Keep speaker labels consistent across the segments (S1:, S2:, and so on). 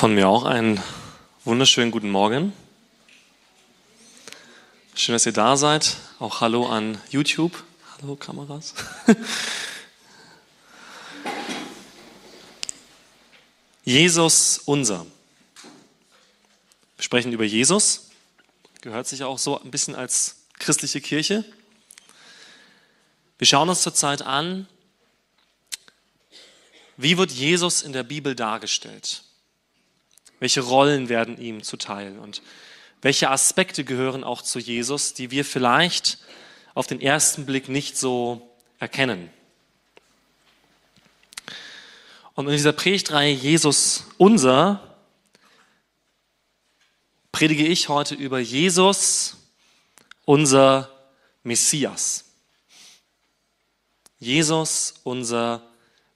S1: Von mir auch einen wunderschönen guten Morgen. Schön, dass ihr da seid. Auch Hallo an YouTube. Hallo Kameras. Jesus unser. Wir sprechen über Jesus. Gehört sich auch so ein bisschen als christliche Kirche. Wir schauen uns zurzeit an, wie wird Jesus in der Bibel dargestellt? Welche Rollen werden ihm zuteil? Und welche Aspekte gehören auch zu Jesus, die wir vielleicht auf den ersten Blick nicht so erkennen? Und in dieser Predigtreihe Jesus unser predige ich heute über Jesus, unser Messias. Jesus, unser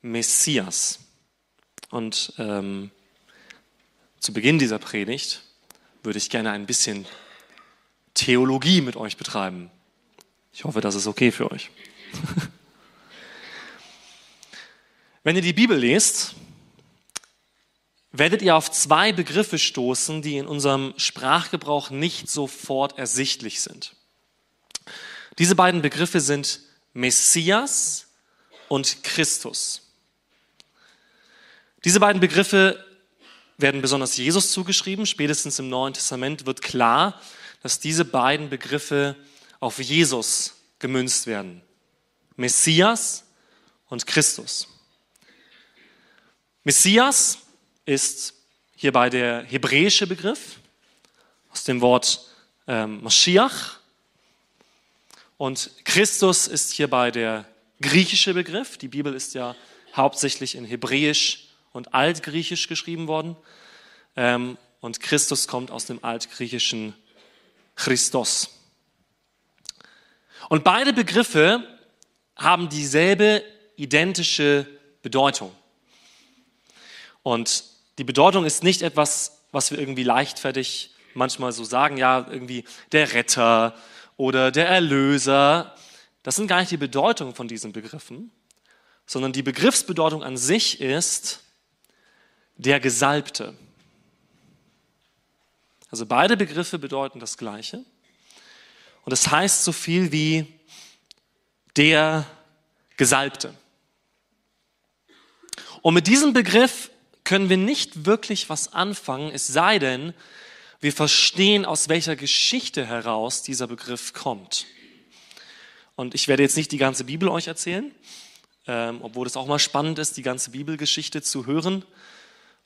S1: Messias. Und ähm, zu Beginn dieser Predigt würde ich gerne ein bisschen Theologie mit euch betreiben. Ich hoffe, das ist okay für euch. Wenn ihr die Bibel lest, werdet ihr auf zwei Begriffe stoßen, die in unserem Sprachgebrauch nicht sofort ersichtlich sind. Diese beiden Begriffe sind Messias und Christus. Diese beiden Begriffe werden besonders Jesus zugeschrieben. Spätestens im Neuen Testament wird klar, dass diese beiden Begriffe auf Jesus gemünzt werden. Messias und Christus. Messias ist hierbei der hebräische Begriff aus dem Wort ähm, Mashiach. Und Christus ist hierbei der griechische Begriff. Die Bibel ist ja hauptsächlich in Hebräisch und Altgriechisch geschrieben worden. Ähm, und Christus kommt aus dem altgriechischen Christos. Und beide Begriffe haben dieselbe identische Bedeutung. Und die Bedeutung ist nicht etwas, was wir irgendwie leichtfertig manchmal so sagen, ja, irgendwie der Retter oder der Erlöser. Das sind gar nicht die Bedeutung von diesen Begriffen, sondern die Begriffsbedeutung an sich ist der Gesalbte. Also beide Begriffe bedeuten das Gleiche. Und es das heißt so viel wie der Gesalbte. Und mit diesem Begriff können wir nicht wirklich was anfangen, es sei denn, wir verstehen, aus welcher Geschichte heraus dieser Begriff kommt. Und ich werde jetzt nicht die ganze Bibel euch erzählen, ähm, obwohl es auch mal spannend ist, die ganze Bibelgeschichte zu hören.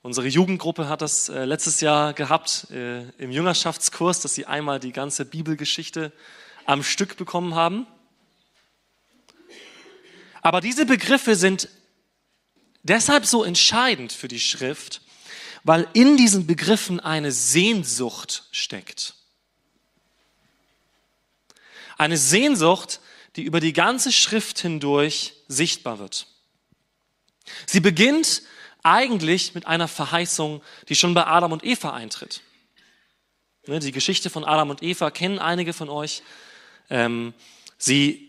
S1: Unsere Jugendgruppe hat das äh, letztes Jahr gehabt äh, im Jüngerschaftskurs, dass sie einmal die ganze Bibelgeschichte am Stück bekommen haben. Aber diese Begriffe sind deshalb so entscheidend für die Schrift, weil in diesen Begriffen eine Sehnsucht steckt. Eine Sehnsucht, die über die ganze Schrift hindurch sichtbar wird. Sie beginnt eigentlich mit einer Verheißung, die schon bei Adam und Eva eintritt. Ne, die Geschichte von Adam und Eva kennen einige von euch. Ähm, sie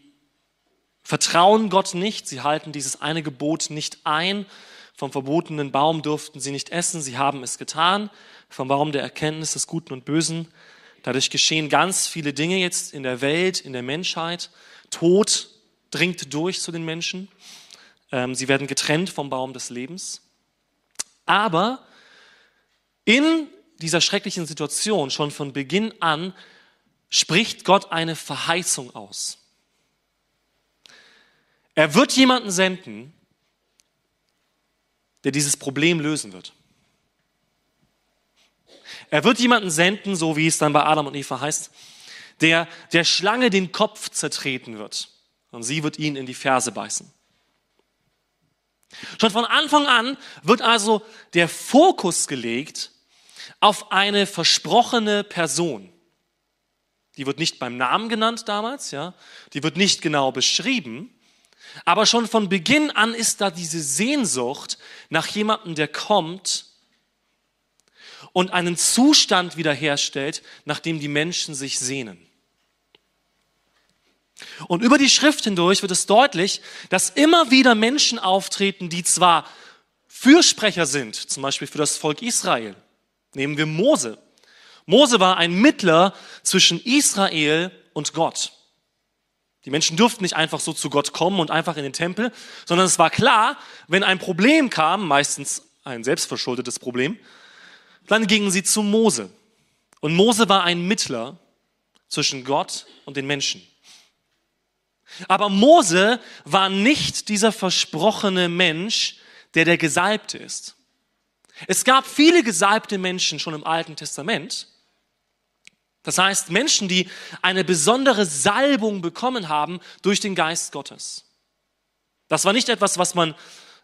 S1: vertrauen Gott nicht, sie halten dieses eine Gebot nicht ein. Vom verbotenen Baum durften sie nicht essen, sie haben es getan. Vom Baum der Erkenntnis des Guten und Bösen. Dadurch geschehen ganz viele Dinge jetzt in der Welt, in der Menschheit. Tod dringt durch zu den Menschen. Ähm, sie werden getrennt vom Baum des Lebens. Aber in dieser schrecklichen Situation schon von Beginn an spricht Gott eine Verheißung aus. Er wird jemanden senden, der dieses Problem lösen wird. Er wird jemanden senden, so wie es dann bei Adam und Eva heißt, der der Schlange den Kopf zertreten wird. Und sie wird ihn in die Ferse beißen. Schon von Anfang an wird also der Fokus gelegt auf eine versprochene Person. Die wird nicht beim Namen genannt damals, ja. Die wird nicht genau beschrieben. Aber schon von Beginn an ist da diese Sehnsucht nach jemandem, der kommt und einen Zustand wiederherstellt, nach dem die Menschen sich sehnen. Und über die Schrift hindurch wird es deutlich, dass immer wieder Menschen auftreten, die zwar Fürsprecher sind, zum Beispiel für das Volk Israel. Nehmen wir Mose. Mose war ein Mittler zwischen Israel und Gott. Die Menschen durften nicht einfach so zu Gott kommen und einfach in den Tempel, sondern es war klar, wenn ein Problem kam, meistens ein selbstverschuldetes Problem, dann gingen sie zu Mose. Und Mose war ein Mittler zwischen Gott und den Menschen. Aber Mose war nicht dieser versprochene Mensch, der der Gesalbte ist. Es gab viele gesalbte Menschen schon im Alten Testament, das heißt, Menschen, die eine besondere Salbung bekommen haben durch den Geist Gottes. Das war nicht etwas, was man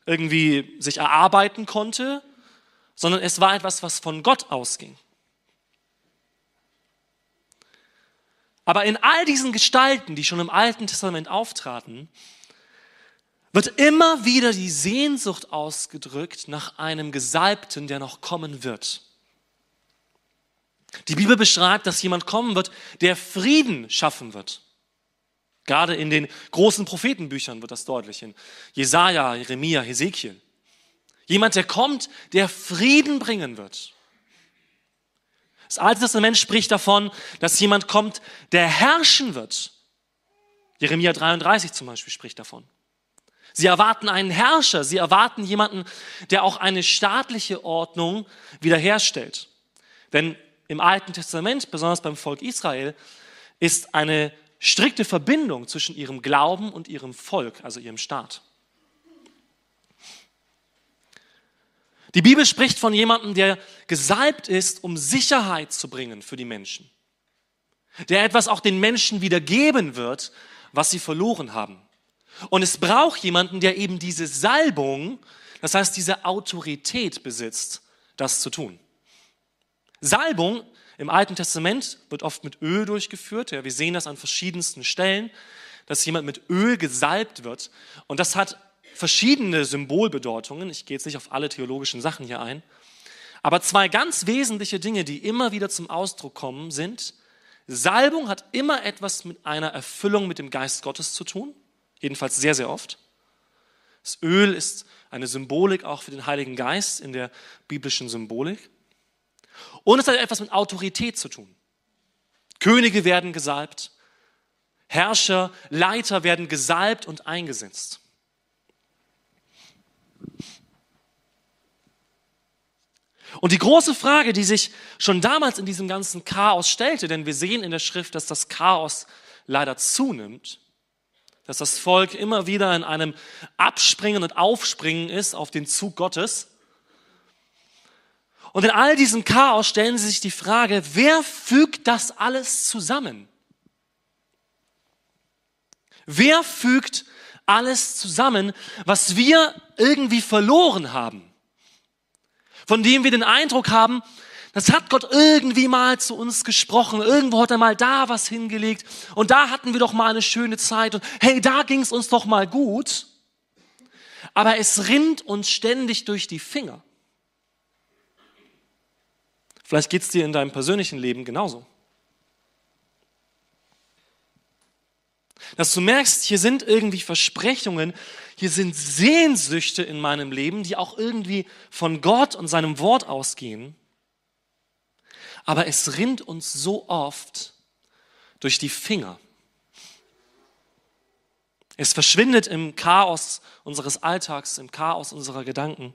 S1: irgendwie sich erarbeiten konnte, sondern es war etwas, was von Gott ausging. Aber in all diesen Gestalten, die schon im Alten Testament auftraten, wird immer wieder die Sehnsucht ausgedrückt nach einem Gesalbten, der noch kommen wird. Die Bibel beschreibt, dass jemand kommen wird, der Frieden schaffen wird. Gerade in den großen Prophetenbüchern wird das deutlich. In Jesaja, Jeremia, Hesekiel. Jemand, der kommt, der Frieden bringen wird. Das Alte Testament spricht davon, dass jemand kommt, der herrschen wird. Jeremia 33 zum Beispiel spricht davon. Sie erwarten einen Herrscher, sie erwarten jemanden, der auch eine staatliche Ordnung wiederherstellt. Denn im Alten Testament, besonders beim Volk Israel, ist eine strikte Verbindung zwischen ihrem Glauben und ihrem Volk, also ihrem Staat. Die Bibel spricht von jemandem, der gesalbt ist, um Sicherheit zu bringen für die Menschen. Der etwas auch den Menschen wieder geben wird, was sie verloren haben. Und es braucht jemanden, der eben diese Salbung, das heißt diese Autorität besitzt, das zu tun. Salbung im Alten Testament wird oft mit Öl durchgeführt. Ja, wir sehen das an verschiedensten Stellen, dass jemand mit Öl gesalbt wird. Und das hat verschiedene Symbolbedeutungen. Ich gehe jetzt nicht auf alle theologischen Sachen hier ein. Aber zwei ganz wesentliche Dinge, die immer wieder zum Ausdruck kommen, sind, Salbung hat immer etwas mit einer Erfüllung mit dem Geist Gottes zu tun. Jedenfalls sehr, sehr oft. Das Öl ist eine Symbolik auch für den Heiligen Geist in der biblischen Symbolik. Und es hat etwas mit Autorität zu tun. Könige werden gesalbt, Herrscher, Leiter werden gesalbt und eingesetzt. Und die große Frage, die sich schon damals in diesem ganzen Chaos stellte, denn wir sehen in der Schrift, dass das Chaos leider zunimmt, dass das Volk immer wieder in einem Abspringen und Aufspringen ist auf den Zug Gottes, und in all diesem Chaos stellen sie sich die Frage, wer fügt das alles zusammen? Wer fügt alles zusammen, was wir irgendwie verloren haben? Von dem wir den Eindruck haben, das hat Gott irgendwie mal zu uns gesprochen. Irgendwo hat er mal da was hingelegt. Und da hatten wir doch mal eine schöne Zeit. Und hey, da ging es uns doch mal gut. Aber es rinnt uns ständig durch die Finger. Vielleicht geht es dir in deinem persönlichen Leben genauso. Dass du merkst, hier sind irgendwie Versprechungen, hier sind Sehnsüchte in meinem Leben, die auch irgendwie von Gott und seinem Wort ausgehen. Aber es rinnt uns so oft durch die Finger. Es verschwindet im Chaos unseres Alltags, im Chaos unserer Gedanken.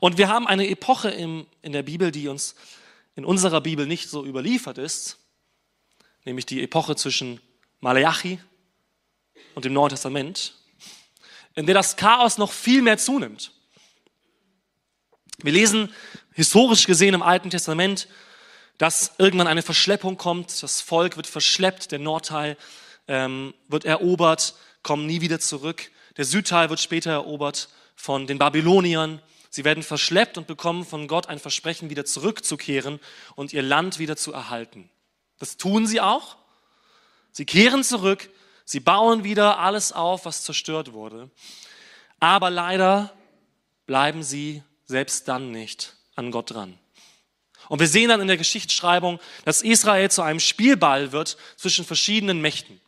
S1: Und wir haben eine Epoche im, in der Bibel, die uns in unserer Bibel nicht so überliefert ist, nämlich die Epoche zwischen Malachi und dem Neuen Testament, in der das Chaos noch viel mehr zunimmt. Wir lesen historisch gesehen im Alten Testament, dass irgendwann eine Verschleppung kommt, das Volk wird verschleppt, der Nordteil ähm, wird erobert, kommt nie wieder zurück, der Südteil wird später erobert von den Babyloniern Sie werden verschleppt und bekommen von Gott ein Versprechen, wieder zurückzukehren und ihr Land wieder zu erhalten. Das tun sie auch. Sie kehren zurück, sie bauen wieder alles auf, was zerstört wurde. Aber leider bleiben sie selbst dann nicht an Gott dran. Und wir sehen dann in der Geschichtsschreibung, dass Israel zu einem Spielball wird zwischen verschiedenen Mächten.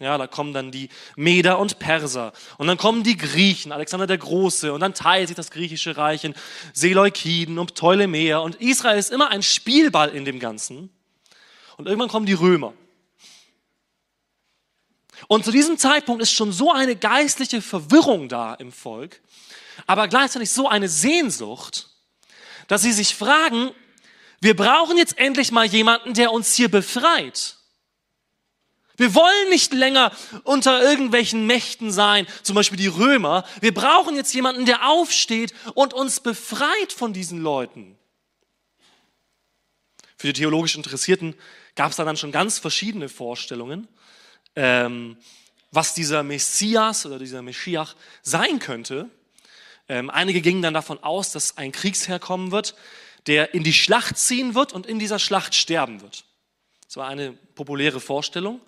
S1: Ja, da kommen dann die Meder und Perser und dann kommen die Griechen, Alexander der Große und dann teilt sich das griechische Reich in Seleukiden und Ptolemäer und Israel ist immer ein Spielball in dem Ganzen. Und irgendwann kommen die Römer. Und zu diesem Zeitpunkt ist schon so eine geistliche Verwirrung da im Volk, aber gleichzeitig so eine Sehnsucht, dass sie sich fragen, wir brauchen jetzt endlich mal jemanden, der uns hier befreit. Wir wollen nicht länger unter irgendwelchen Mächten sein, zum Beispiel die Römer. Wir brauchen jetzt jemanden, der aufsteht und uns befreit von diesen Leuten. Für die theologisch Interessierten gab es da dann schon ganz verschiedene Vorstellungen, ähm, was dieser Messias oder dieser Meschiach sein könnte. Ähm, einige gingen dann davon aus, dass ein Kriegsherr kommen wird, der in die Schlacht ziehen wird und in dieser Schlacht sterben wird. Das war eine populäre Vorstellung,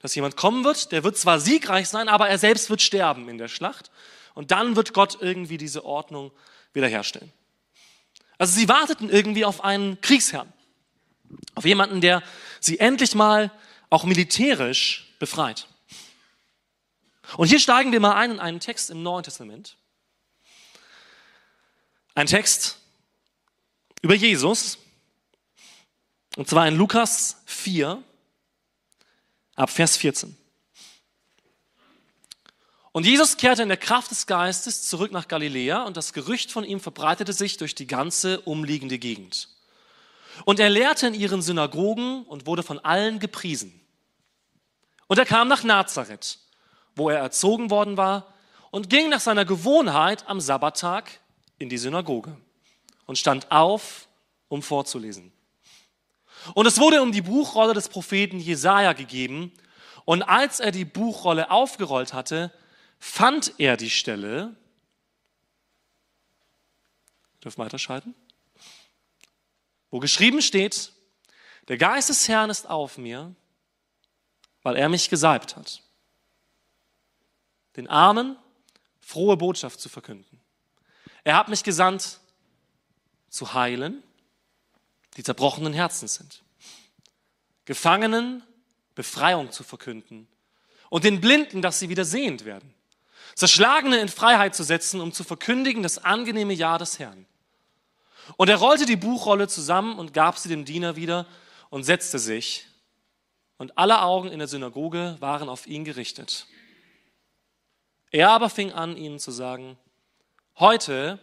S1: dass jemand kommen wird, der wird zwar siegreich sein, aber er selbst wird sterben in der Schlacht. Und dann wird Gott irgendwie diese Ordnung wiederherstellen. Also sie warteten irgendwie auf einen Kriegsherrn, auf jemanden, der sie endlich mal auch militärisch befreit. Und hier steigen wir mal ein in einen Text im Neuen Testament. Ein Text über Jesus. Und zwar in Lukas 4, ab Vers 14. Und Jesus kehrte in der Kraft des Geistes zurück nach Galiläa und das Gerücht von ihm verbreitete sich durch die ganze umliegende Gegend. Und er lehrte in ihren Synagogen und wurde von allen gepriesen. Und er kam nach Nazareth, wo er erzogen worden war, und ging nach seiner Gewohnheit am Sabbattag in die Synagoge und stand auf, um vorzulesen. Und es wurde um die Buchrolle des Propheten Jesaja gegeben. Und als er die Buchrolle aufgerollt hatte, fand er die Stelle. Dürfen weiterschalten? Wo geschrieben steht, der Geist des Herrn ist auf mir, weil er mich gesalbt hat, den Armen frohe Botschaft zu verkünden. Er hat mich gesandt, zu heilen, die zerbrochenen Herzen sind, Gefangenen Befreiung zu verkünden und den Blinden, dass sie wieder sehend werden, Zerschlagene in Freiheit zu setzen, um zu verkündigen das angenehme Jahr des Herrn. Und er rollte die Buchrolle zusammen und gab sie dem Diener wieder und setzte sich und alle Augen in der Synagoge waren auf ihn gerichtet. Er aber fing an, ihnen zu sagen, heute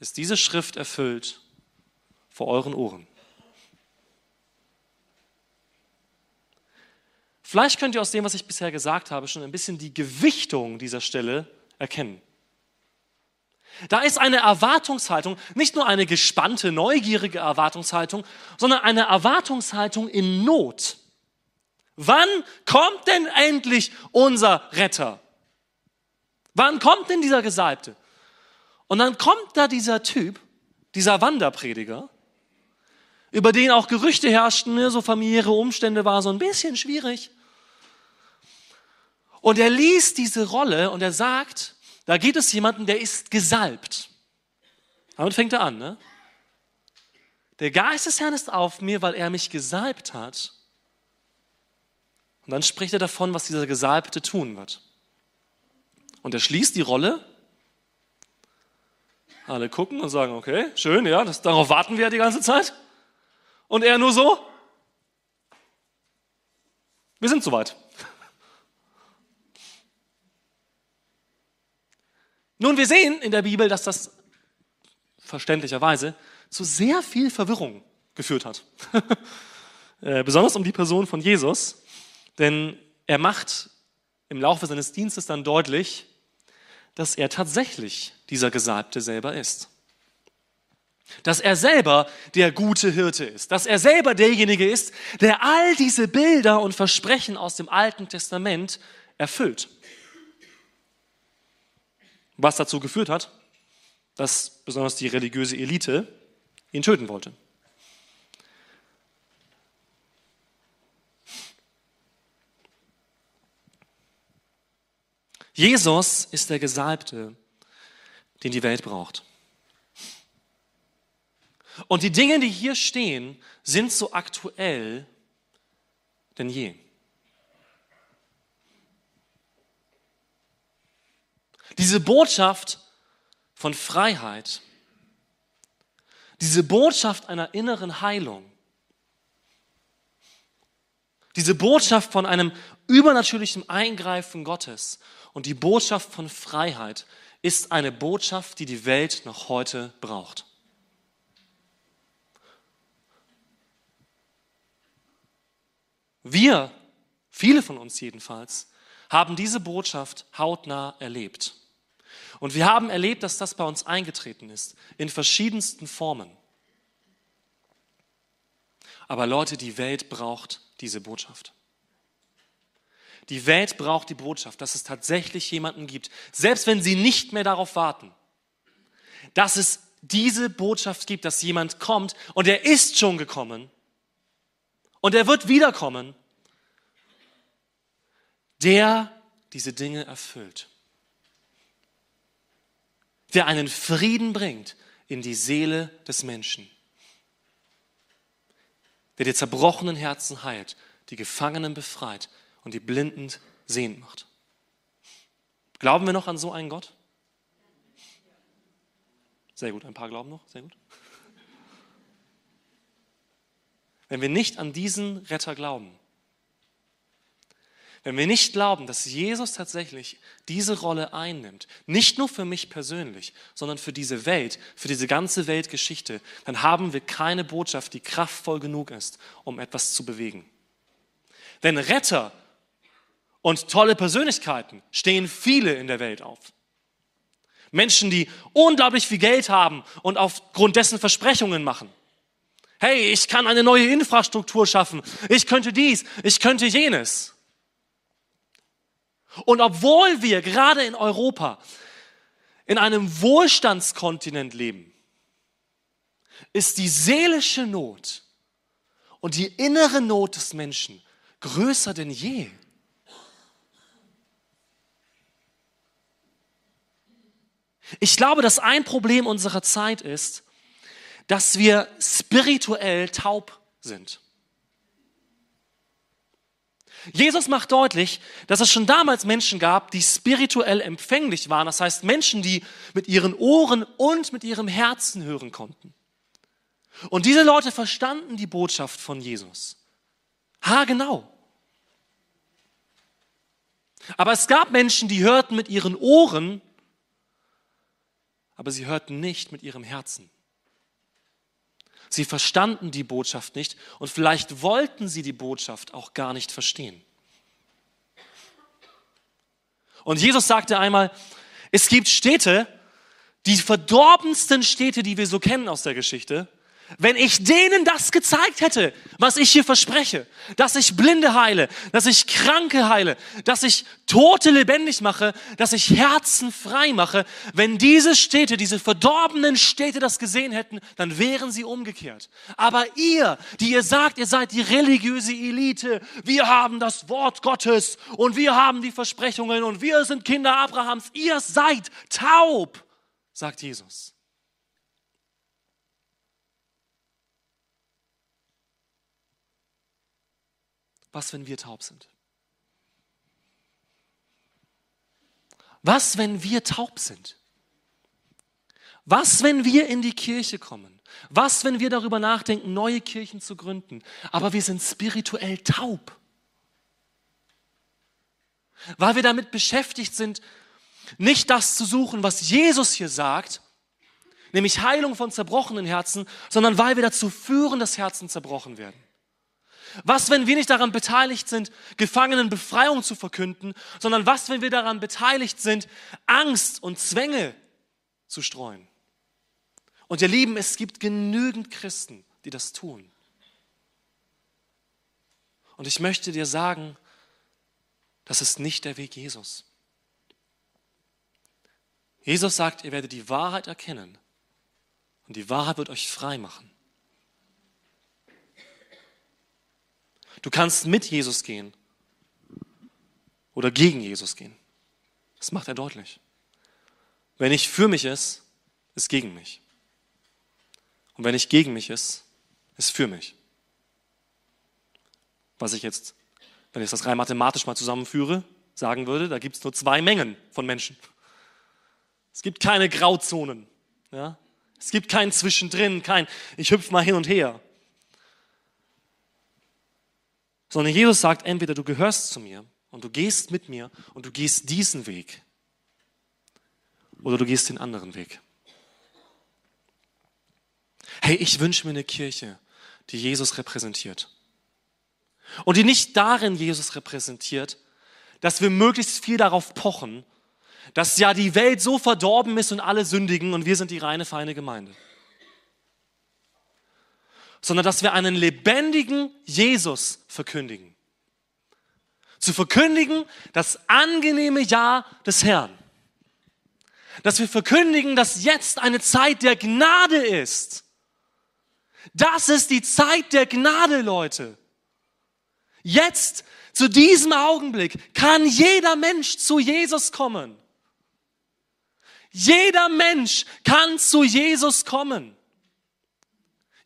S1: ist diese Schrift erfüllt vor euren Ohren. Vielleicht könnt ihr aus dem, was ich bisher gesagt habe, schon ein bisschen die Gewichtung dieser Stelle erkennen. Da ist eine Erwartungshaltung, nicht nur eine gespannte, neugierige Erwartungshaltung, sondern eine Erwartungshaltung in Not. Wann kommt denn endlich unser Retter? Wann kommt denn dieser Gesalbte? Und dann kommt da dieser Typ, dieser Wanderprediger, über den auch Gerüchte herrschten, ne, so familiäre Umstände war so ein bisschen schwierig. Und er liest diese Rolle und er sagt, da geht es jemanden, der ist gesalbt. Damit fängt er an, ne? Der Geist des Herrn ist auf mir, weil er mich gesalbt hat. Und dann spricht er davon, was dieser Gesalbte tun wird. Und er schließt die Rolle. Alle gucken und sagen, okay, schön, ja, das, darauf warten wir ja die ganze Zeit. Und er nur so, wir sind soweit. Nun, wir sehen in der Bibel, dass das verständlicherweise zu sehr viel Verwirrung geführt hat. Äh, besonders um die Person von Jesus. Denn er macht im Laufe seines Dienstes dann deutlich, dass er tatsächlich dieser Gesalbte selber ist. Dass er selber der gute Hirte ist. Dass er selber derjenige ist, der all diese Bilder und Versprechen aus dem Alten Testament erfüllt. Was dazu geführt hat, dass besonders die religiöse Elite ihn töten wollte. Jesus ist der Gesalbte, den die Welt braucht. Und die Dinge, die hier stehen, sind so aktuell denn je. Diese Botschaft von Freiheit, diese Botschaft einer inneren Heilung, diese Botschaft von einem übernatürlichen Eingreifen Gottes und die Botschaft von Freiheit ist eine Botschaft, die die Welt noch heute braucht. Wir, viele von uns jedenfalls, haben diese Botschaft hautnah erlebt. Und wir haben erlebt, dass das bei uns eingetreten ist, in verschiedensten Formen. Aber Leute, die Welt braucht diese Botschaft. Die Welt braucht die Botschaft, dass es tatsächlich jemanden gibt, selbst wenn sie nicht mehr darauf warten, dass es diese Botschaft gibt, dass jemand kommt und er ist schon gekommen und er wird wiederkommen, der diese Dinge erfüllt, der einen Frieden bringt in die Seele des Menschen, der die zerbrochenen Herzen heilt, die Gefangenen befreit und die Blinden sehend macht. Glauben wir noch an so einen Gott? Sehr gut, ein paar glauben noch, sehr gut. Wenn wir nicht an diesen Retter glauben, wenn wir nicht glauben, dass Jesus tatsächlich diese Rolle einnimmt, nicht nur für mich persönlich, sondern für diese Welt, für diese ganze Weltgeschichte, dann haben wir keine Botschaft, die kraftvoll genug ist, um etwas zu bewegen. Denn Retter und tolle Persönlichkeiten stehen viele in der Welt auf. Menschen, die unglaublich viel Geld haben und aufgrund dessen Versprechungen machen. Hey, ich kann eine neue Infrastruktur schaffen. Ich könnte dies, ich könnte jenes. Und obwohl wir gerade in Europa in einem Wohlstandskontinent leben, ist die seelische Not und die innere Not des Menschen größer denn je. Ich glaube, dass ein Problem unserer Zeit ist, dass wir spirituell taub sind. Jesus macht deutlich, dass es schon damals Menschen gab, die spirituell empfänglich waren. Das heißt Menschen, die mit ihren Ohren und mit ihrem Herzen hören konnten. Und diese Leute verstanden die Botschaft von Jesus. Ha, genau. Aber es gab Menschen, die hörten mit ihren Ohren, aber sie hörten nicht mit ihrem Herzen. Sie verstanden die Botschaft nicht und vielleicht wollten sie die Botschaft auch gar nicht verstehen. Und Jesus sagte einmal, es gibt Städte, die verdorbensten Städte, die wir so kennen aus der Geschichte, wenn ich denen das gezeigt hätte, was ich hier verspreche, dass ich Blinde heile, dass ich Kranke heile, dass ich Tote lebendig mache, dass ich Herzen frei mache, wenn diese Städte, diese verdorbenen Städte das gesehen hätten, dann wären sie umgekehrt. Aber ihr, die ihr sagt, ihr seid die religiöse Elite, wir haben das Wort Gottes und wir haben die Versprechungen und wir sind Kinder Abrahams, ihr seid taub, sagt Jesus. Was, wenn wir taub sind? Was, wenn wir taub sind? Was, wenn wir in die Kirche kommen? Was, wenn wir darüber nachdenken, neue Kirchen zu gründen, aber wir sind spirituell taub? Weil wir damit beschäftigt sind, nicht das zu suchen, was Jesus hier sagt, nämlich Heilung von zerbrochenen Herzen, sondern weil wir dazu führen, dass Herzen zerbrochen werden. Was, wenn wir nicht daran beteiligt sind, Gefangenen Befreiung zu verkünden, sondern was, wenn wir daran beteiligt sind, Angst und Zwänge zu streuen? Und ihr Lieben, es gibt genügend Christen, die das tun. Und ich möchte dir sagen, das ist nicht der Weg Jesus. Jesus sagt, ihr werdet die Wahrheit erkennen und die Wahrheit wird euch frei machen. Du kannst mit Jesus gehen oder gegen Jesus gehen. Das macht er deutlich. Wenn nicht für mich ist, ist gegen mich. Und wenn nicht gegen mich ist, ist für mich. Was ich jetzt, wenn ich das rein mathematisch mal zusammenführe, sagen würde, da gibt es nur zwei Mengen von Menschen. Es gibt keine Grauzonen. Ja? Es gibt kein Zwischendrin, kein ich hüpf mal hin und her. Sondern Jesus sagt entweder du gehörst zu mir und du gehst mit mir und du gehst diesen Weg oder du gehst den anderen Weg. Hey, ich wünsche mir eine Kirche, die Jesus repräsentiert. Und die nicht darin Jesus repräsentiert, dass wir möglichst viel darauf pochen, dass ja die Welt so verdorben ist und alle sündigen und wir sind die reine, feine Gemeinde. Sondern dass wir einen lebendigen Jesus verkündigen. Zu verkündigen das angenehme Ja des Herrn. Dass wir verkündigen, dass jetzt eine Zeit der Gnade ist. Das ist die Zeit der Gnade, Leute. Jetzt, zu diesem Augenblick, kann jeder Mensch zu Jesus kommen. Jeder Mensch kann zu Jesus kommen.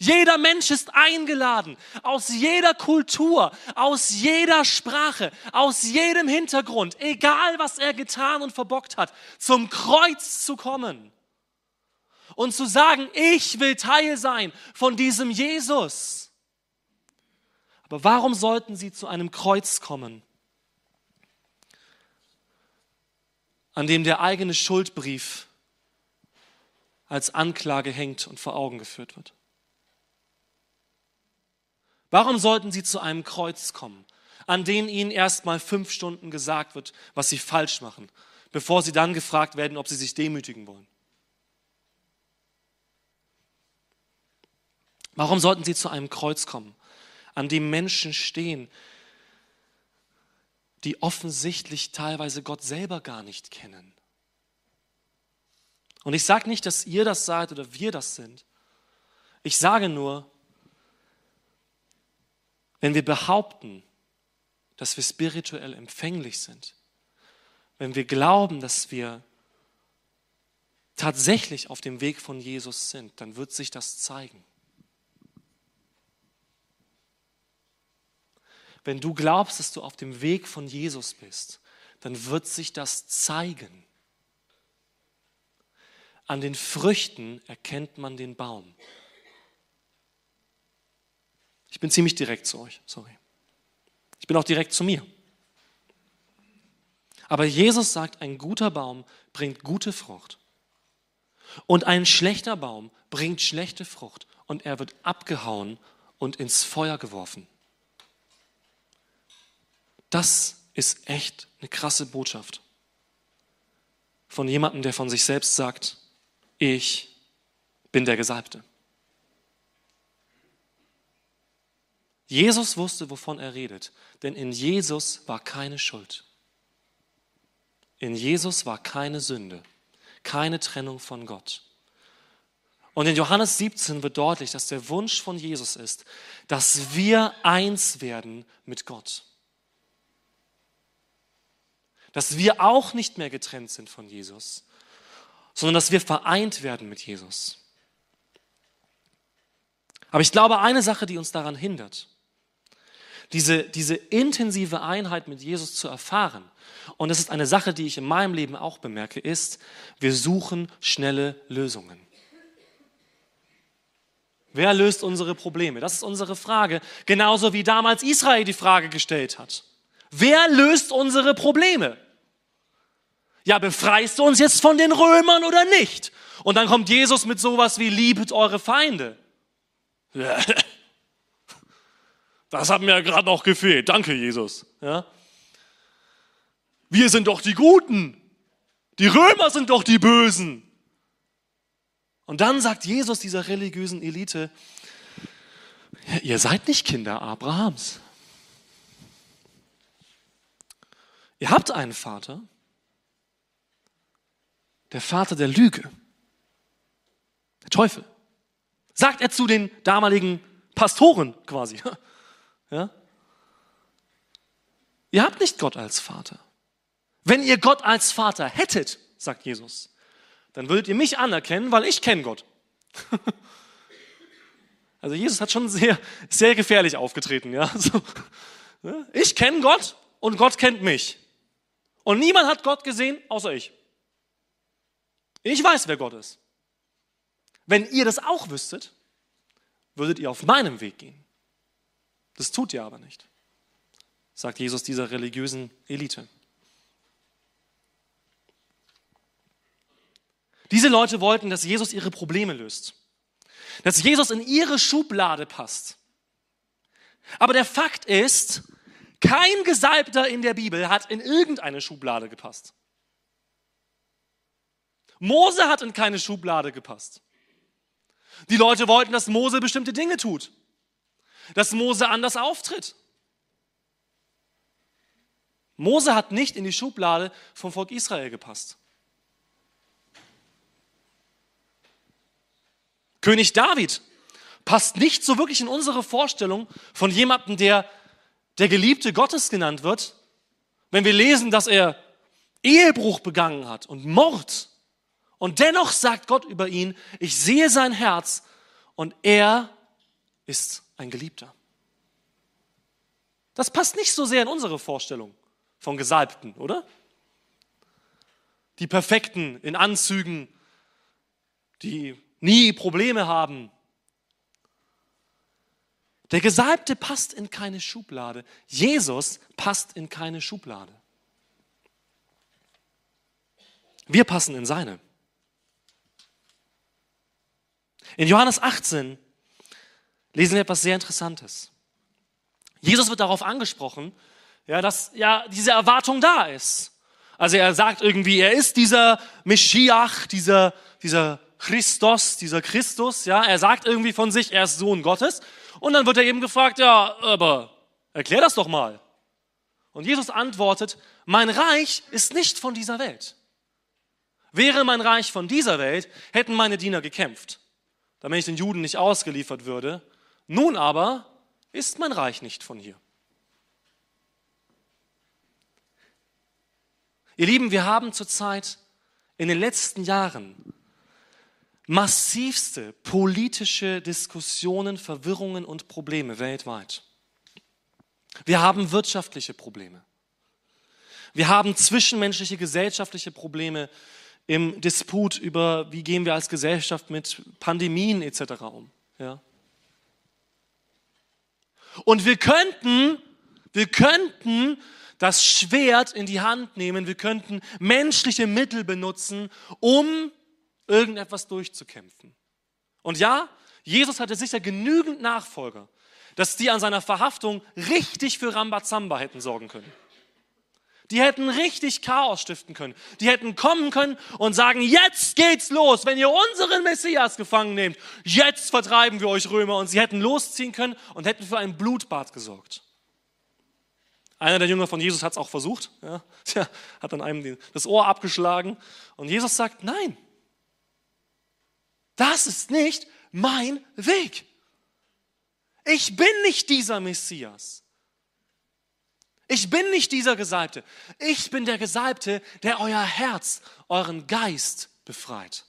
S1: Jeder Mensch ist eingeladen, aus jeder Kultur, aus jeder Sprache, aus jedem Hintergrund, egal was er getan und verbockt hat, zum Kreuz zu kommen und zu sagen, ich will Teil sein von diesem Jesus. Aber warum sollten sie zu einem Kreuz kommen, an dem der eigene Schuldbrief als Anklage hängt und vor Augen geführt wird? Warum sollten sie zu einem Kreuz kommen, an dem ihnen erst mal fünf Stunden gesagt wird, was sie falsch machen, bevor sie dann gefragt werden, ob sie sich demütigen wollen? Warum sollten sie zu einem Kreuz kommen, an dem Menschen stehen, die offensichtlich teilweise Gott selber gar nicht kennen? Und ich sage nicht, dass ihr das seid oder wir das sind. Ich sage nur, wenn wir behaupten, dass wir spirituell empfänglich sind, wenn wir glauben, dass wir tatsächlich auf dem Weg von Jesus sind, dann wird sich das zeigen. Wenn du glaubst, dass du auf dem Weg von Jesus bist, dann wird sich das zeigen. An den Früchten erkennt man den Baum. Ich bin ziemlich direkt zu euch, sorry. Ich bin auch direkt zu mir. Aber Jesus sagt, ein guter Baum bringt gute Frucht. Und ein schlechter Baum bringt schlechte Frucht und er wird abgehauen und ins Feuer geworfen. Das ist echt eine krasse Botschaft. Von jemandem, der von sich selbst sagt, ich bin der Gesalbte. Jesus wusste, wovon er redet, denn in Jesus war keine Schuld. In Jesus war keine Sünde, keine Trennung von Gott. Und in Johannes 17 wird deutlich, dass der Wunsch von Jesus ist, dass wir eins werden mit Gott dass wir auch nicht mehr getrennt sind von Jesus, sondern dass wir vereint werden mit Jesus. Aber ich glaube, eine Sache, die uns daran hindert, diese, diese intensive Einheit mit Jesus zu erfahren, und das ist eine Sache, die ich in meinem Leben auch bemerke, ist, wir suchen schnelle Lösungen. Wer löst unsere Probleme? Das ist unsere Frage, genauso wie damals Israel die Frage gestellt hat. Wer löst unsere Probleme? Ja, befreist du uns jetzt von den Römern oder nicht? Und dann kommt Jesus mit sowas wie liebet eure Feinde. Das hat mir ja gerade noch gefehlt. Danke, Jesus. Ja? Wir sind doch die Guten. Die Römer sind doch die Bösen. Und dann sagt Jesus dieser religiösen Elite, ihr seid nicht Kinder Abrahams. Ihr habt einen Vater, der Vater der Lüge, der Teufel. Sagt er zu den damaligen Pastoren quasi. Ja? Ihr habt nicht Gott als Vater. Wenn ihr Gott als Vater hättet, sagt Jesus, dann würdet ihr mich anerkennen, weil ich kenne Gott. Also Jesus hat schon sehr, sehr gefährlich aufgetreten. Ja? So, ich kenne Gott und Gott kennt mich. Und niemand hat Gott gesehen, außer ich. Ich weiß, wer Gott ist. Wenn ihr das auch wüsstet, würdet ihr auf meinem Weg gehen. Das tut ihr aber nicht, sagt Jesus dieser religiösen Elite. Diese Leute wollten, dass Jesus ihre Probleme löst, dass Jesus in ihre Schublade passt. Aber der Fakt ist, kein Gesalbter in der Bibel hat in irgendeine Schublade gepasst. Mose hat in keine Schublade gepasst. Die Leute wollten, dass Mose bestimmte Dinge tut, dass Mose anders auftritt. Mose hat nicht in die Schublade vom Volk Israel gepasst. König David passt nicht so wirklich in unsere Vorstellung von jemandem, der der Geliebte Gottes genannt wird, wenn wir lesen, dass er Ehebruch begangen hat und Mord und dennoch sagt Gott über ihn, ich sehe sein Herz und er ist ein Geliebter. Das passt nicht so sehr in unsere Vorstellung von Gesalbten, oder? Die Perfekten in Anzügen, die nie Probleme haben. Der Gesalbte passt in keine Schublade. Jesus passt in keine Schublade. Wir passen in seine. In Johannes 18 lesen wir etwas sehr Interessantes. Jesus wird darauf angesprochen, ja, dass ja diese Erwartung da ist. Also er sagt irgendwie, er ist dieser Meschiach, dieser, dieser Christos, dieser Christus, ja. Er sagt irgendwie von sich, er ist Sohn Gottes. Und dann wird er eben gefragt, ja, aber erklär das doch mal. Und Jesus antwortet, mein Reich ist nicht von dieser Welt. Wäre mein Reich von dieser Welt, hätten meine Diener gekämpft damit ich den Juden nicht ausgeliefert würde. Nun aber ist mein Reich nicht von hier. Ihr Lieben, wir haben zurzeit in den letzten Jahren massivste politische Diskussionen, Verwirrungen und Probleme weltweit. Wir haben wirtschaftliche Probleme. Wir haben zwischenmenschliche, gesellschaftliche Probleme im Disput über, wie gehen wir als Gesellschaft mit Pandemien etc. um. Ja. Und wir könnten, wir könnten das Schwert in die Hand nehmen, wir könnten menschliche Mittel benutzen, um irgendetwas durchzukämpfen. Und ja, Jesus hatte sicher genügend Nachfolger, dass die an seiner Verhaftung richtig für Rambazamba hätten sorgen können. Die hätten richtig Chaos stiften können. Die hätten kommen können und sagen, jetzt geht's los. Wenn ihr unseren Messias gefangen nehmt, jetzt vertreiben wir euch Römer. Und sie hätten losziehen können und hätten für ein Blutbad gesorgt. Einer der Jünger von Jesus hat es auch versucht. Ja, tja, hat dann einem das Ohr abgeschlagen. Und Jesus sagt, nein, das ist nicht mein Weg. Ich bin nicht dieser Messias. Ich bin nicht dieser Gesalbte. Ich bin der Gesalbte, der euer Herz, euren Geist befreit.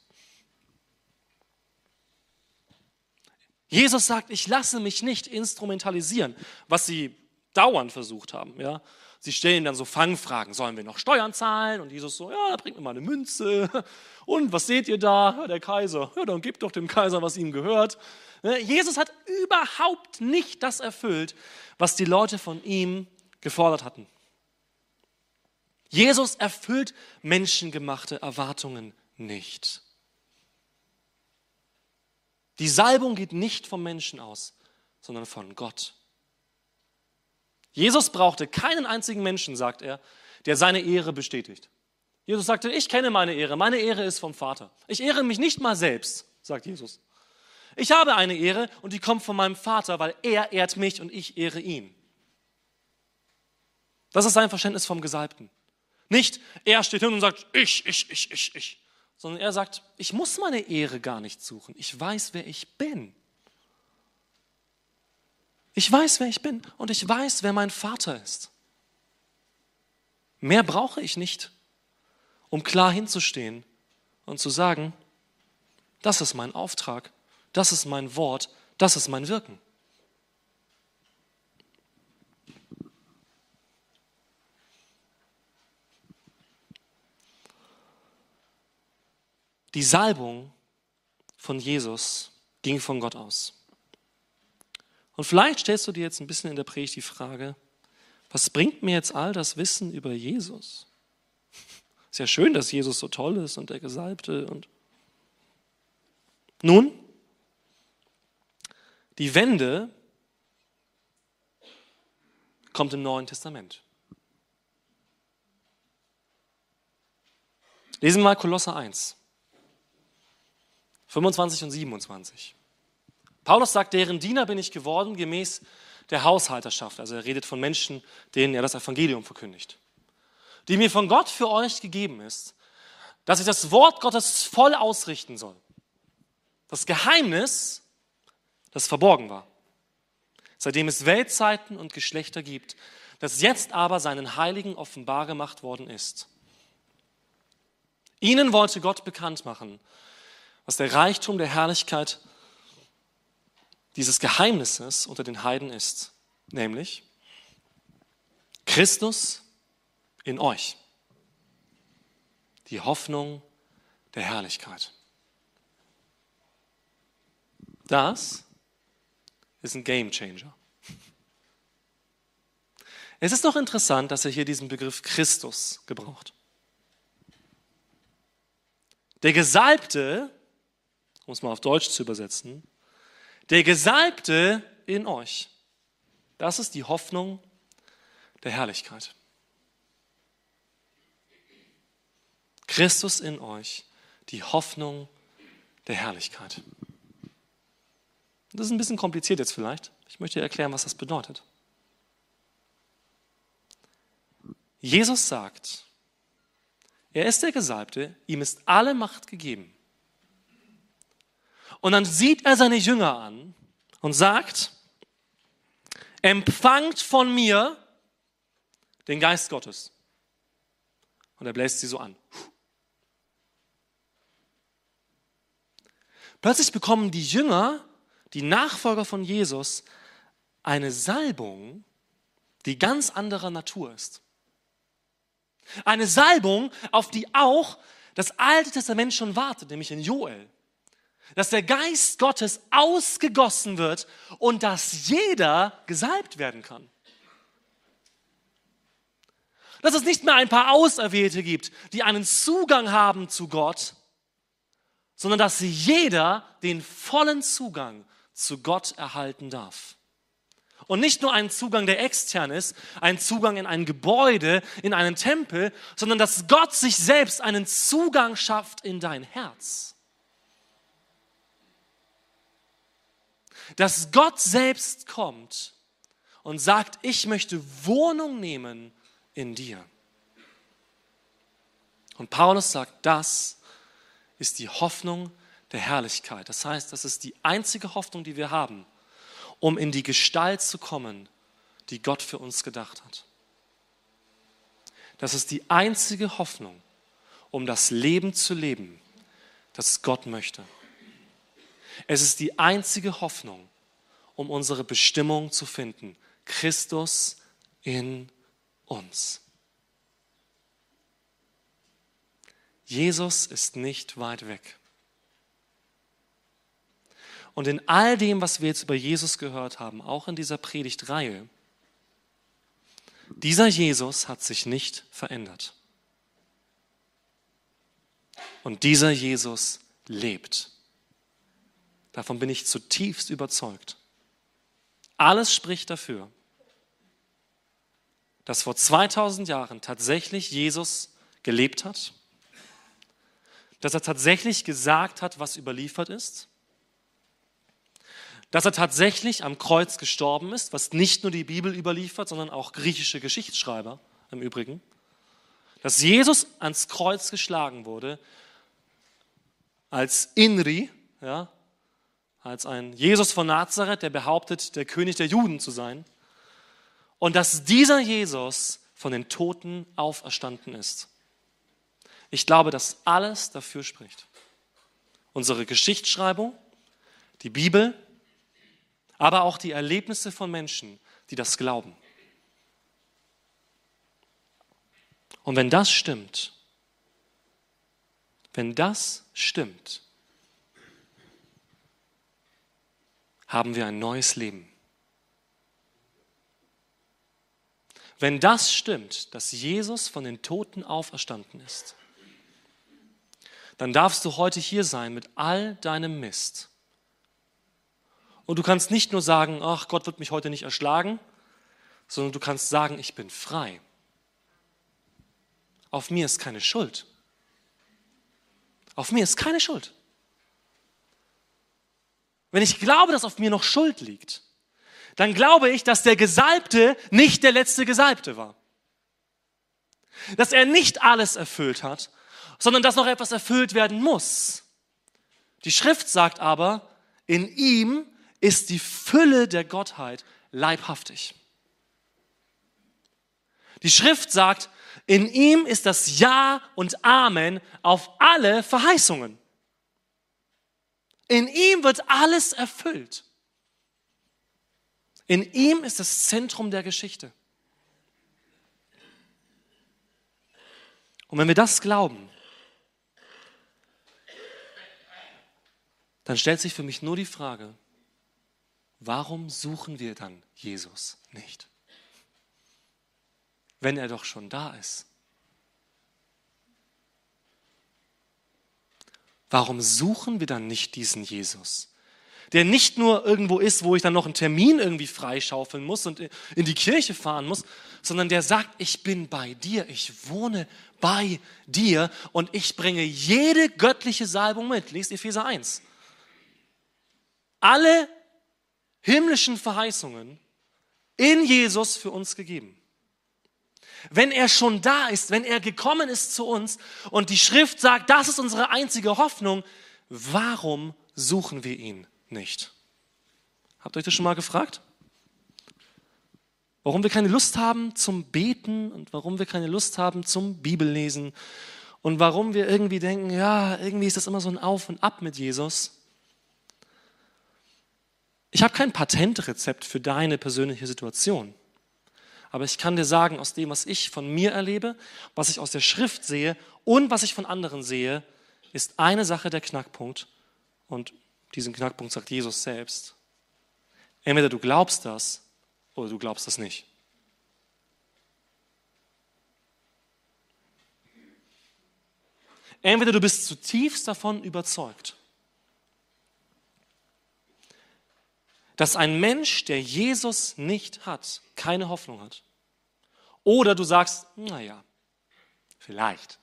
S1: Jesus sagt, ich lasse mich nicht instrumentalisieren, was sie dauernd versucht haben. Ja? Sie stellen dann so Fangfragen, sollen wir noch Steuern zahlen? Und Jesus so, ja, bringt mir mal eine Münze. Und was seht ihr da? Ja, der Kaiser. Ja, dann gebt doch dem Kaiser, was ihm gehört. Jesus hat überhaupt nicht das erfüllt, was die Leute von ihm gefordert hatten. Jesus erfüllt menschengemachte Erwartungen nicht. Die Salbung geht nicht vom Menschen aus, sondern von Gott. Jesus brauchte keinen einzigen Menschen, sagt er, der seine Ehre bestätigt. Jesus sagte, ich kenne meine Ehre, meine Ehre ist vom Vater. Ich ehre mich nicht mal selbst, sagt Jesus. Ich habe eine Ehre und die kommt von meinem Vater, weil er ehrt mich und ich ehre ihn. Das ist sein Verständnis vom Gesalbten. Nicht, er steht hin und sagt, ich, ich, ich, ich, ich, sondern er sagt, ich muss meine Ehre gar nicht suchen. Ich weiß, wer ich bin. Ich weiß, wer ich bin und ich weiß, wer mein Vater ist. Mehr brauche ich nicht, um klar hinzustehen und zu sagen, das ist mein Auftrag, das ist mein Wort, das ist mein Wirken. Die Salbung von Jesus ging von Gott aus. Und vielleicht stellst du dir jetzt ein bisschen in der Predigt die Frage, was bringt mir jetzt all das Wissen über Jesus? Ist ja schön, dass Jesus so toll ist und der Gesalbte und nun, die Wende kommt im Neuen Testament. Lesen wir mal Kolosser 1, 25 und 27. Paulus sagt, deren Diener bin ich geworden, gemäß der Haushalterschaft. Also er redet von Menschen, denen er das Evangelium verkündigt. Die mir von Gott für euch gegeben ist, dass ich das Wort Gottes voll ausrichten soll. Das Geheimnis, das verborgen war. Seitdem es Weltzeiten und Geschlechter gibt, das jetzt aber seinen Heiligen offenbar gemacht worden ist. Ihnen wollte Gott bekannt machen, was der Reichtum der Herrlichkeit dieses Geheimnisses unter den Heiden ist, nämlich Christus in euch, die Hoffnung der Herrlichkeit. Das ist ein Game Changer. Es ist doch interessant, dass er hier diesen Begriff Christus gebraucht. Der Gesalbte, um es mal auf Deutsch zu übersetzen, der Gesalbte in euch. Das ist die Hoffnung der Herrlichkeit. Christus in euch, die Hoffnung der Herrlichkeit. Das ist ein bisschen kompliziert jetzt vielleicht. Ich möchte erklären, was das bedeutet. Jesus sagt, er ist der Gesalbte, ihm ist alle Macht gegeben. Und dann sieht er seine Jünger an und sagt, empfangt von mir den Geist Gottes. Und er bläst sie so an. Plötzlich bekommen die Jünger, die Nachfolger von Jesus, eine Salbung, die ganz anderer Natur ist. Eine Salbung, auf die auch das Alte Testament schon wartet, nämlich in Joel. Dass der Geist Gottes ausgegossen wird und dass jeder gesalbt werden kann. Dass es nicht mehr ein paar Auserwählte gibt, die einen Zugang haben zu Gott, sondern dass jeder den vollen Zugang zu Gott erhalten darf. Und nicht nur ein Zugang, der extern ist, ein Zugang in ein Gebäude, in einen Tempel, sondern dass Gott sich selbst einen Zugang schafft in dein Herz. Dass Gott selbst kommt und sagt, ich möchte Wohnung nehmen in dir. Und Paulus sagt, das ist die Hoffnung der Herrlichkeit. Das heißt, das ist die einzige Hoffnung, die wir haben um in die Gestalt zu kommen, die Gott für uns gedacht hat. Das ist die einzige Hoffnung, um das Leben zu leben, das Gott möchte. Es ist die einzige Hoffnung, um unsere Bestimmung zu finden. Christus in uns. Jesus ist nicht weit weg. Und in all dem, was wir jetzt über Jesus gehört haben, auch in dieser Predigtreihe, dieser Jesus hat sich nicht verändert. Und dieser Jesus lebt. Davon bin ich zutiefst überzeugt. Alles spricht dafür, dass vor 2000 Jahren tatsächlich Jesus gelebt hat, dass er tatsächlich gesagt hat, was überliefert ist dass er tatsächlich am Kreuz gestorben ist, was nicht nur die Bibel überliefert, sondern auch griechische Geschichtsschreiber im Übrigen. Dass Jesus ans Kreuz geschlagen wurde als Inri, ja, als ein Jesus von Nazareth, der behauptet, der König der Juden zu sein. Und dass dieser Jesus von den Toten auferstanden ist. Ich glaube, dass alles dafür spricht. Unsere Geschichtsschreibung, die Bibel, aber auch die Erlebnisse von Menschen, die das glauben. Und wenn das stimmt, Wenn das stimmt, haben wir ein neues Leben. Wenn das stimmt, dass Jesus von den Toten auferstanden ist, dann darfst du heute hier sein mit all deinem Mist. Und du kannst nicht nur sagen, ach, Gott wird mich heute nicht erschlagen, sondern du kannst sagen, ich bin frei. Auf mir ist keine Schuld. Auf mir ist keine Schuld. Wenn ich glaube, dass auf mir noch Schuld liegt, dann glaube ich, dass der Gesalbte nicht der letzte Gesalbte war. Dass er nicht alles erfüllt hat, sondern dass noch etwas erfüllt werden muss. Die Schrift sagt aber, in ihm ist die Fülle der Gottheit leibhaftig. Die Schrift sagt, in ihm ist das Ja und Amen auf alle Verheißungen. In ihm wird alles erfüllt. In ihm ist das Zentrum der Geschichte. Und wenn wir das glauben, dann stellt sich für mich nur die Frage, warum suchen wir dann Jesus nicht? Wenn er doch schon da ist. Warum suchen wir dann nicht diesen Jesus? Der nicht nur irgendwo ist, wo ich dann noch einen Termin irgendwie freischaufeln muss und in die Kirche fahren muss, sondern der sagt, ich bin bei dir, ich wohne bei dir und ich bringe jede göttliche Salbung mit. Lest Epheser 1 alle himmlischen Verheißungen in Jesus für uns gegeben. Wenn er schon da ist, wenn er gekommen ist zu uns und die Schrift sagt, das ist unsere einzige Hoffnung, warum suchen wir ihn nicht? Habt ihr euch das schon mal gefragt? Warum wir keine Lust haben zum Beten und warum wir keine Lust haben zum Bibellesen und warum wir irgendwie denken, ja, irgendwie ist das immer so ein Auf und Ab mit Jesus. Ich habe kein Patentrezept für deine persönliche Situation. Aber ich kann dir sagen, aus dem, was ich von mir erlebe, was ich aus der Schrift sehe und was ich von anderen sehe, ist eine Sache der Knackpunkt. Und diesen Knackpunkt sagt Jesus selbst. Entweder du glaubst das oder du glaubst das nicht. Entweder du bist zutiefst davon überzeugt dass ein Mensch, der Jesus nicht hat, keine Hoffnung hat. Oder du sagst, naja, vielleicht.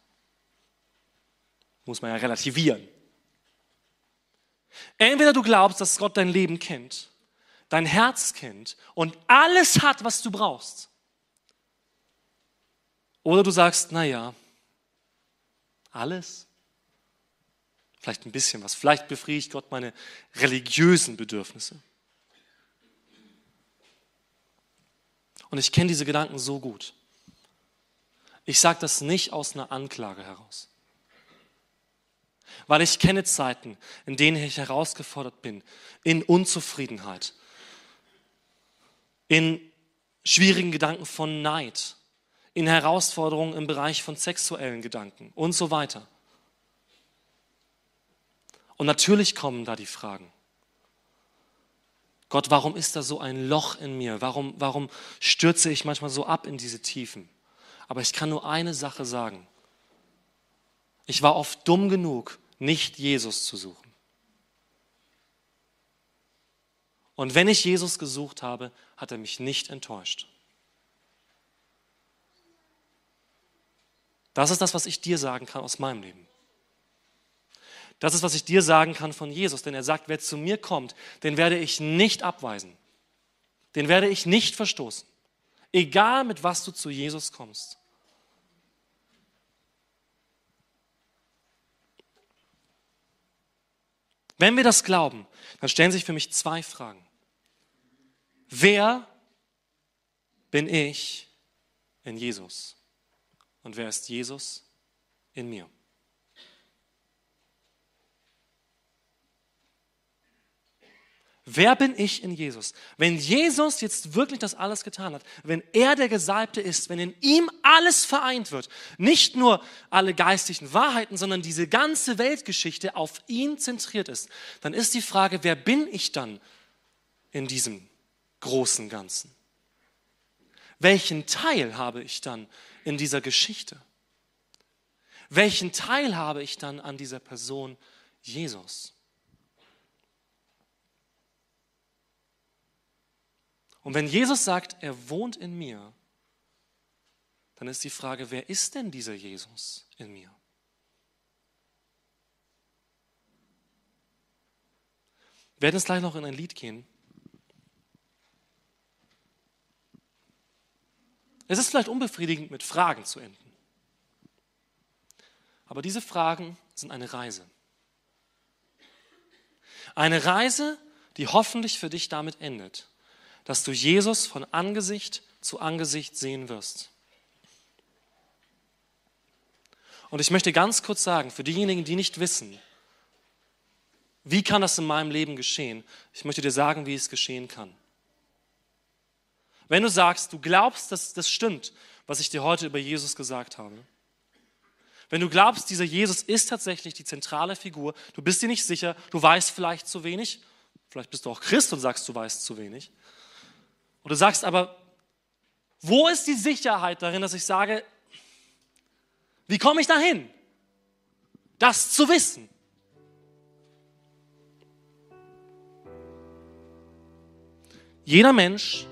S1: Muss man ja relativieren. Entweder du glaubst, dass Gott dein Leben kennt, dein Herz kennt und alles hat, was du brauchst. Oder du sagst, naja, alles? Vielleicht ein bisschen was. Vielleicht befriedigt Gott meine religiösen Bedürfnisse. Und ich kenne diese Gedanken so gut. Ich sage das nicht aus einer Anklage heraus. Weil ich kenne Zeiten, in denen ich herausgefordert bin, in Unzufriedenheit, in schwierigen Gedanken von Neid, in Herausforderungen im Bereich von sexuellen Gedanken und so weiter. Und natürlich kommen da die Fragen. Gott, warum ist da so ein Loch in mir? Warum, warum stürze ich manchmal so ab in diese Tiefen? Aber ich kann nur eine Sache sagen. Ich war oft dumm genug, nicht Jesus zu suchen. Und wenn ich Jesus gesucht habe, hat er mich nicht enttäuscht. Das ist das, was ich dir sagen kann aus meinem Leben. Das ist, was ich dir sagen kann von Jesus, denn er sagt, wer zu mir kommt, den werde ich nicht abweisen. Den werde ich nicht verstoßen. Egal mit was du zu Jesus kommst. Wenn wir das glauben, dann stellen sich für mich zwei Fragen. Wer bin ich in Jesus? Und wer ist Jesus in mir? Wer bin ich in Jesus? Wenn Jesus jetzt wirklich das alles getan hat, wenn er der Gesalbte ist, wenn in ihm alles vereint wird, nicht nur alle geistlichen Wahrheiten, sondern diese ganze Weltgeschichte auf ihn zentriert ist, dann ist die Frage, wer bin ich dann in diesem großen Ganzen? Welchen Teil habe ich dann in dieser Geschichte? Welchen Teil habe ich dann an dieser Person Jesus? Und wenn Jesus sagt, er wohnt in mir, dann ist die Frage, wer ist denn dieser Jesus in mir? Wir werden jetzt gleich noch in ein Lied gehen. Es ist vielleicht unbefriedigend, mit Fragen zu enden. Aber diese Fragen sind eine Reise. Eine Reise, die hoffentlich für dich damit endet, dass du Jesus von Angesicht zu Angesicht sehen wirst. Und ich möchte ganz kurz sagen, für diejenigen, die nicht wissen, wie kann das in meinem Leben geschehen, ich möchte dir sagen, wie es geschehen kann. Wenn du sagst, du glaubst, dass das stimmt, was ich dir heute über Jesus gesagt habe, wenn du glaubst, dieser Jesus ist tatsächlich die zentrale Figur, du bist dir nicht sicher, du weißt vielleicht zu wenig, vielleicht bist du auch Christ und sagst, du weißt zu wenig, und du sagst aber, wo ist die Sicherheit darin, dass ich sage, wie komme ich dahin? Das zu wissen. Jeder Mensch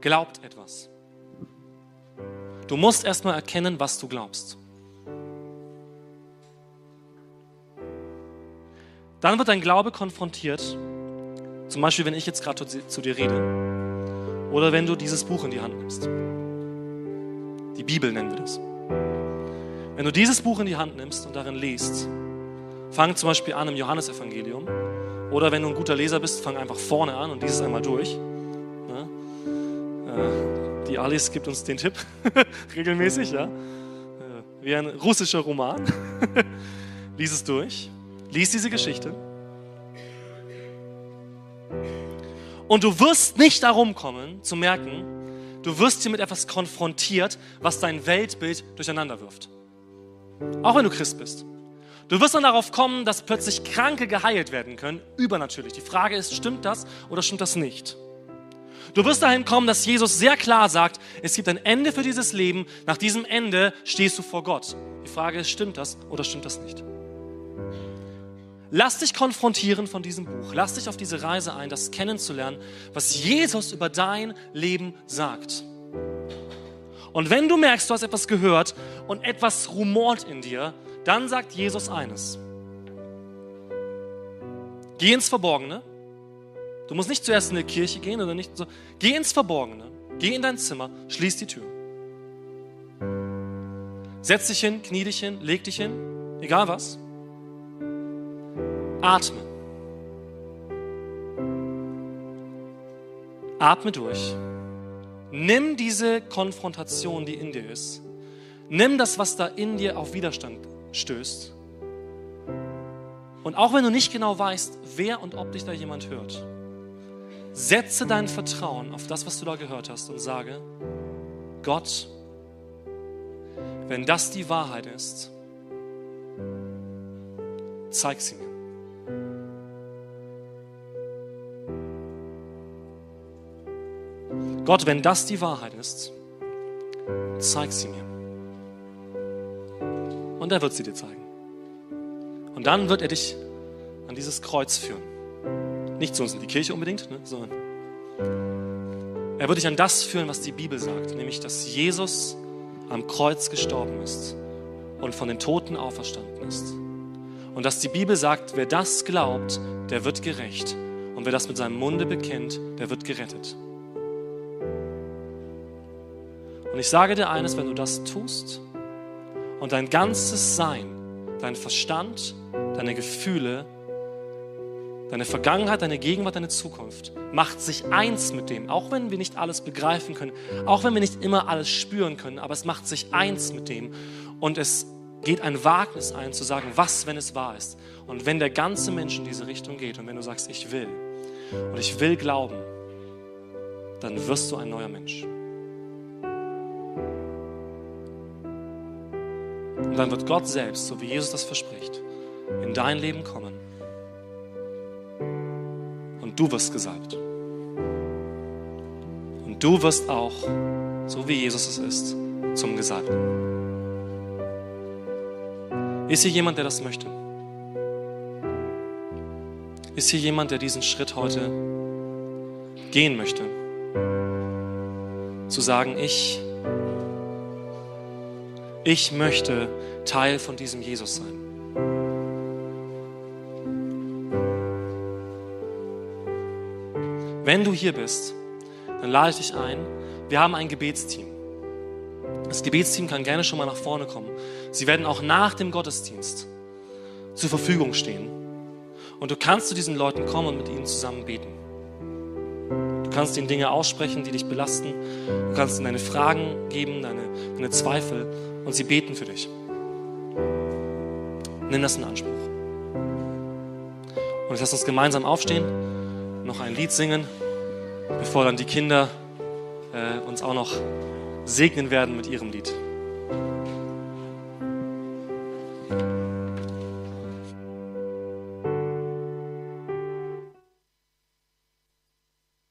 S1: glaubt etwas. Du musst erstmal erkennen, was du glaubst. Dann wird dein Glaube konfrontiert. Zum Beispiel, wenn ich jetzt gerade zu dir rede. Oder wenn du dieses Buch in die Hand nimmst. Die Bibel nennen wir das. Wenn du dieses Buch in die Hand nimmst und darin liest, fang zum Beispiel an im Johannesevangelium. Oder wenn du ein guter Leser bist, fang einfach vorne an und lies es einmal durch. Ja? Äh, die Alice gibt uns den Tipp regelmäßig, ja? Äh, wie ein russischer Roman. lies es durch. Lies diese Geschichte. Und du wirst nicht darum kommen, zu merken, du wirst hier mit etwas konfrontiert, was dein Weltbild durcheinander wirft. Auch wenn du Christ bist. Du wirst dann darauf kommen, dass plötzlich Kranke geheilt werden können, übernatürlich. Die Frage ist, stimmt das oder stimmt das nicht? Du wirst dahin kommen, dass Jesus sehr klar sagt, es gibt ein Ende für dieses Leben, nach diesem Ende stehst du vor Gott. Die Frage ist, stimmt das oder stimmt das nicht? Lass dich konfrontieren von diesem Buch. Lass dich auf diese Reise ein, das kennenzulernen, was Jesus über dein Leben sagt. Und wenn du merkst, du hast etwas gehört und etwas rumort in dir, dann sagt Jesus eines. Geh ins Verborgene. Du musst nicht zuerst in die Kirche gehen oder nicht so. Geh ins Verborgene. Geh in dein Zimmer, schließ die Tür. Setz dich hin, knie dich hin, leg dich hin, egal was. Atme. Atme durch. Nimm diese Konfrontation, die in dir ist. Nimm das, was da in dir auf Widerstand stößt. Und auch wenn du nicht genau weißt, wer und ob dich da jemand hört, setze dein Vertrauen auf das, was du da gehört hast und sage, Gott, wenn das die Wahrheit ist, zeig sie mir. Gott, wenn das die Wahrheit ist, zeig sie mir. Und er wird sie dir zeigen. Und dann wird er dich an dieses Kreuz führen. Nicht zu uns in die Kirche unbedingt, ne, sondern er wird dich an das führen, was die Bibel sagt, nämlich dass Jesus am Kreuz gestorben ist und von den Toten auferstanden ist. Und dass die Bibel sagt, wer das glaubt, der wird gerecht. Und wer das mit seinem Munde bekennt, der wird gerettet. Und ich sage dir eines, wenn du das tust und dein ganzes Sein, dein Verstand, deine Gefühle, deine Vergangenheit, deine Gegenwart, deine Zukunft macht sich eins mit dem, auch wenn wir nicht alles begreifen können, auch wenn wir nicht immer alles spüren können, aber es macht sich eins mit dem und es geht ein Wagnis ein zu sagen, was, wenn es wahr ist und wenn der ganze Mensch in diese Richtung geht und wenn du sagst, ich will, und ich will glauben, dann wirst du ein neuer Mensch. Und dann wird Gott selbst, so wie Jesus das verspricht, in dein Leben kommen. Und du wirst gesalbt. Und du wirst auch, so wie Jesus es ist, zum Gesalbten. Ist hier jemand, der das möchte? Ist hier jemand, der diesen Schritt heute gehen möchte? Zu sagen, ich, ich möchte Teil von diesem Jesus sein. Wenn du hier bist, dann lade ich dich ein. Wir haben ein Gebetsteam. Das Gebetsteam kann gerne schon mal nach vorne kommen. Sie werden auch nach dem Gottesdienst zur Verfügung stehen. Und du kannst zu diesen Leuten kommen und mit ihnen zusammen beten. Du kannst ihnen Dinge aussprechen, die dich belasten. Du kannst ihnen deine Fragen geben, deine, deine Zweifel und sie beten für dich. Nimm das in Anspruch. Und jetzt lass uns gemeinsam aufstehen, noch ein Lied singen, bevor dann die Kinder äh, uns auch noch segnen werden mit ihrem Lied.